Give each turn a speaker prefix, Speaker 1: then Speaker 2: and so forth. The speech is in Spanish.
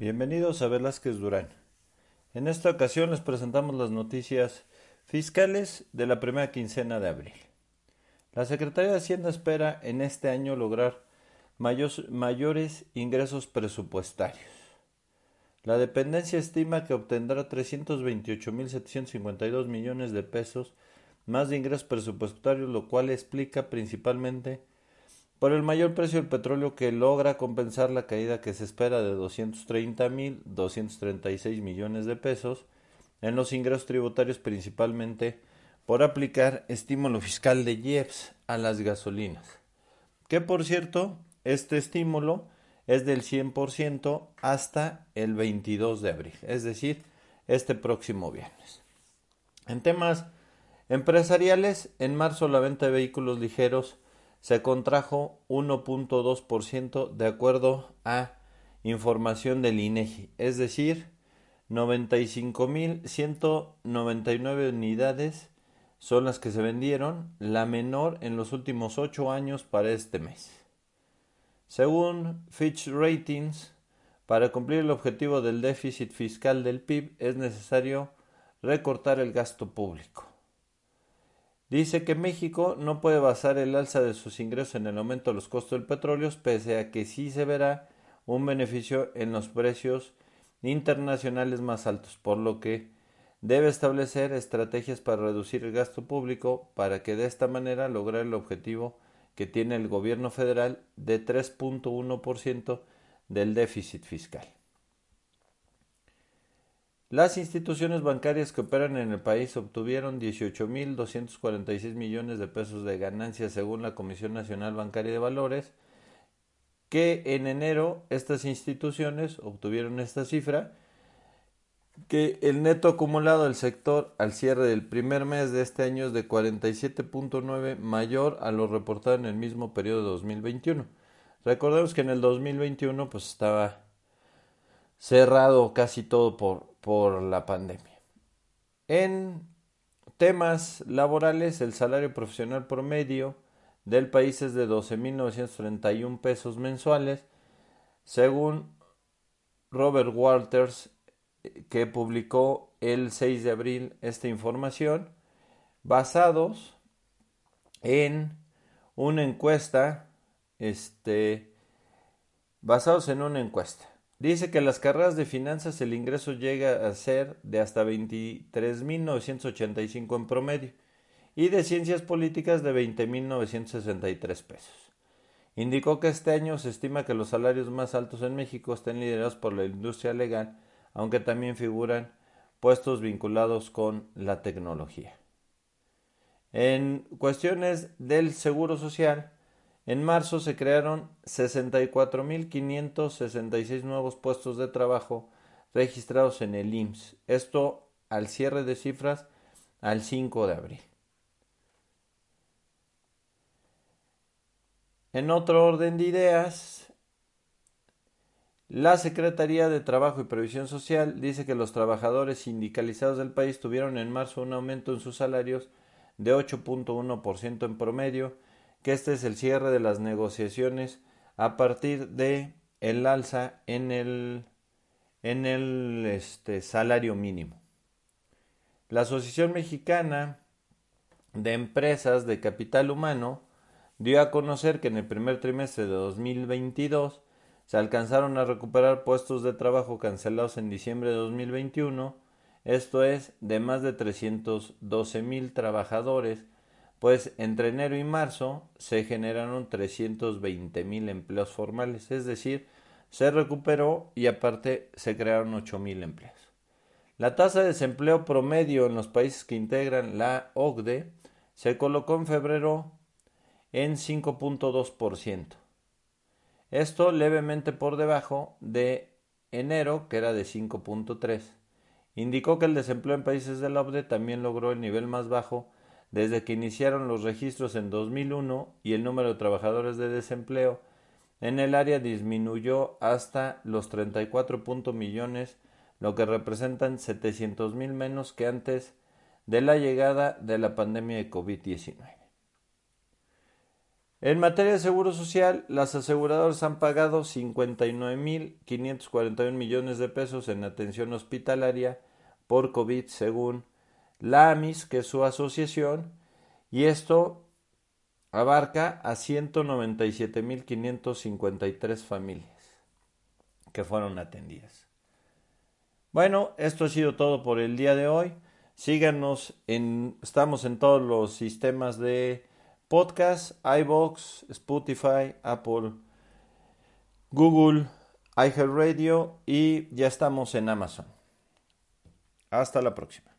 Speaker 1: Bienvenidos a Velázquez Durán. En esta ocasión les presentamos las noticias fiscales de la primera quincena de abril. La Secretaría de Hacienda espera en este año lograr mayores ingresos presupuestarios. La dependencia estima que obtendrá 328.752 millones de pesos más de ingresos presupuestarios, lo cual explica principalmente por el mayor precio del petróleo que logra compensar la caída que se espera de 230.236 millones de pesos en los ingresos tributarios principalmente por aplicar estímulo fiscal de IEPS a las gasolinas. Que por cierto, este estímulo es del 100% hasta el 22 de abril, es decir, este próximo viernes. En temas empresariales, en marzo la venta de vehículos ligeros se contrajo 1.2% de acuerdo a información del INEGI, es decir, 95.199 unidades son las que se vendieron, la menor en los últimos ocho años para este mes. Según Fitch Ratings, para cumplir el objetivo del déficit fiscal del PIB es necesario recortar el gasto público. Dice que México no puede basar el alza de sus ingresos en el aumento de los costos del petróleo, pese a que sí se verá un beneficio en los precios internacionales más altos, por lo que debe establecer estrategias para reducir el gasto público para que de esta manera lograr el objetivo que tiene el gobierno federal de 3.1% del déficit fiscal. Las instituciones bancarias que operan en el país obtuvieron 18.246 millones de pesos de ganancias según la Comisión Nacional Bancaria de Valores, que en enero estas instituciones obtuvieron esta cifra, que el neto acumulado del sector al cierre del primer mes de este año es de 47.9 mayor a lo reportado en el mismo periodo de 2021. Recordemos que en el 2021 pues estaba cerrado casi todo por, por la pandemia. En temas laborales, el salario profesional promedio del país es de 12.931 pesos mensuales, según Robert Walters, que publicó el 6 de abril esta información, basados en una encuesta, este, basados en una encuesta. Dice que en las carreras de finanzas el ingreso llega a ser de hasta 23.985 en promedio y de ciencias políticas de 20.963 pesos. Indicó que este año se estima que los salarios más altos en México estén liderados por la industria legal, aunque también figuran puestos vinculados con la tecnología. En cuestiones del seguro social, en marzo se crearon 64.566 nuevos puestos de trabajo registrados en el IMSS. Esto al cierre de cifras al 5 de abril. En otro orden de ideas, la Secretaría de Trabajo y Previsión Social dice que los trabajadores sindicalizados del país tuvieron en marzo un aumento en sus salarios de 8.1% en promedio que este es el cierre de las negociaciones a partir de el alza en el en el este, salario mínimo. La Asociación Mexicana de Empresas de Capital Humano dio a conocer que en el primer trimestre de 2022 se alcanzaron a recuperar puestos de trabajo cancelados en diciembre de 2021, esto es, de más de 312 mil trabajadores pues entre enero y marzo se generaron 320 mil empleos formales, es decir, se recuperó y aparte se crearon 8 mil empleos. La tasa de desempleo promedio en los países que integran la OCDE se colocó en febrero en 5.2%. Esto levemente por debajo de enero, que era de 5.3. Indicó que el desempleo en países de la OCDE también logró el nivel más bajo desde que iniciaron los registros en 2001 y el número de trabajadores de desempleo en el área disminuyó hasta los 34 millones, lo que representan 700 mil menos que antes de la llegada de la pandemia de COVID-19. En materia de seguro social, las aseguradoras han pagado 59.541 millones de pesos en atención hospitalaria por COVID según la AMIS, que es su asociación, y esto abarca a 197.553 familias que fueron atendidas. Bueno, esto ha sido todo por el día de hoy. Síganos en, estamos en todos los sistemas de podcast, iBox, Spotify, Apple, Google, iHeartRadio y ya estamos en Amazon. Hasta la próxima.